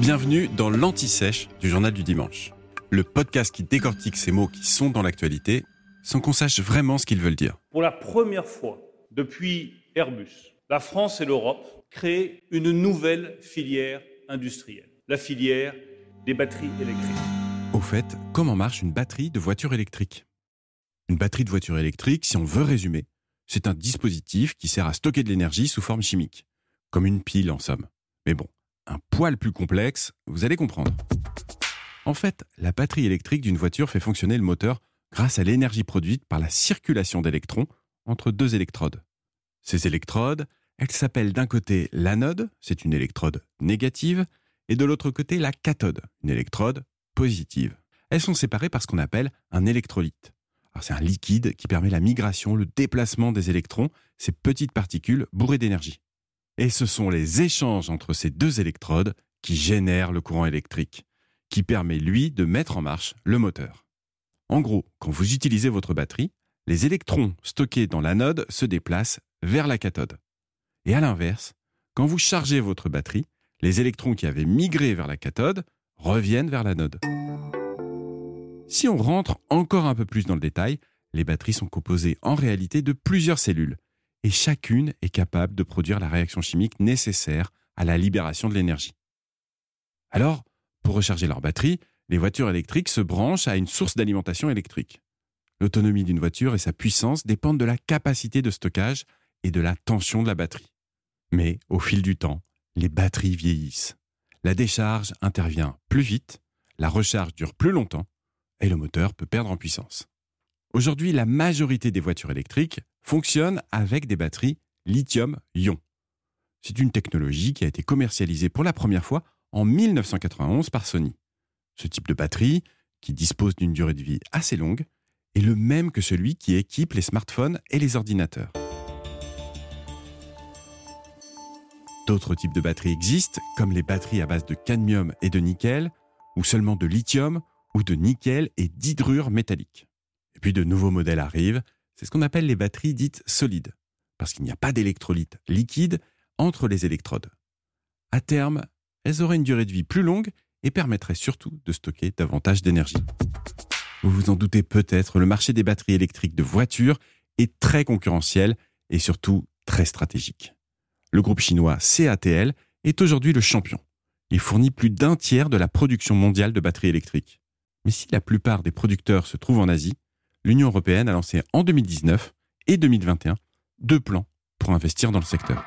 Bienvenue dans l'Anti-Sèche du Journal du Dimanche, le podcast qui décortique ces mots qui sont dans l'actualité sans qu'on sache vraiment ce qu'ils veulent dire. Pour la première fois depuis Airbus, la France et l'Europe créent une nouvelle filière industrielle, la filière des batteries électriques. Au fait, comment marche une batterie de voiture électrique? Une batterie de voiture électrique, si on veut résumer, c'est un dispositif qui sert à stocker de l'énergie sous forme chimique, comme une pile en somme. Mais bon, un poil plus complexe, vous allez comprendre. En fait, la batterie électrique d'une voiture fait fonctionner le moteur grâce à l'énergie produite par la circulation d'électrons entre deux électrodes. Ces électrodes, elles s'appellent d'un côté l'anode, c'est une électrode négative, et de l'autre côté la cathode, une électrode positive. Elles sont séparées par ce qu'on appelle un électrolyte. C'est un liquide qui permet la migration, le déplacement des électrons, ces petites particules bourrées d'énergie. Et ce sont les échanges entre ces deux électrodes qui génèrent le courant électrique, qui permet, lui, de mettre en marche le moteur. En gros, quand vous utilisez votre batterie, les électrons stockés dans l'anode se déplacent vers la cathode. Et à l'inverse, quand vous chargez votre batterie, les électrons qui avaient migré vers la cathode reviennent vers l'anode. Si on rentre encore un peu plus dans le détail, les batteries sont composées en réalité de plusieurs cellules, et chacune est capable de produire la réaction chimique nécessaire à la libération de l'énergie. Alors, pour recharger leur batterie, les voitures électriques se branchent à une source d'alimentation électrique. L'autonomie d'une voiture et sa puissance dépendent de la capacité de stockage et de la tension de la batterie. Mais au fil du temps, les batteries vieillissent. La décharge intervient plus vite, la recharge dure plus longtemps et le moteur peut perdre en puissance. Aujourd'hui, la majorité des voitures électriques fonctionnent avec des batteries lithium-ion. C'est une technologie qui a été commercialisée pour la première fois en 1991 par Sony. Ce type de batterie, qui dispose d'une durée de vie assez longue, est le même que celui qui équipe les smartphones et les ordinateurs. D'autres types de batteries existent, comme les batteries à base de cadmium et de nickel, ou seulement de lithium, ou de nickel et d'hydrure métallique. Et puis de nouveaux modèles arrivent, c'est ce qu'on appelle les batteries dites solides, parce qu'il n'y a pas d'électrolyte liquide entre les électrodes. À terme, elles auraient une durée de vie plus longue et permettraient surtout de stocker davantage d'énergie. Vous vous en doutez peut-être, le marché des batteries électriques de voitures est très concurrentiel et surtout très stratégique. Le groupe chinois CATL est aujourd'hui le champion. Il fournit plus d'un tiers de la production mondiale de batteries électriques. Mais si la plupart des producteurs se trouvent en Asie, l'Union européenne a lancé en 2019 et 2021 deux plans pour investir dans le secteur.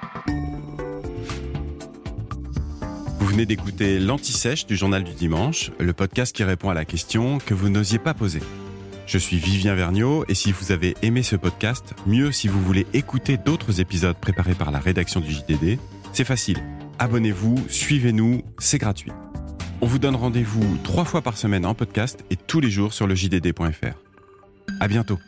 Vous venez d'écouter l'Anti-Sèche du Journal du Dimanche, le podcast qui répond à la question que vous n'osiez pas poser. Je suis Vivien Vergniaud et si vous avez aimé ce podcast, mieux si vous voulez écouter d'autres épisodes préparés par la rédaction du JDD, c'est facile. Abonnez-vous, suivez-nous, c'est gratuit. On vous donne rendez-vous trois fois par semaine en podcast et tous les jours sur le JDD.fr. À bientôt.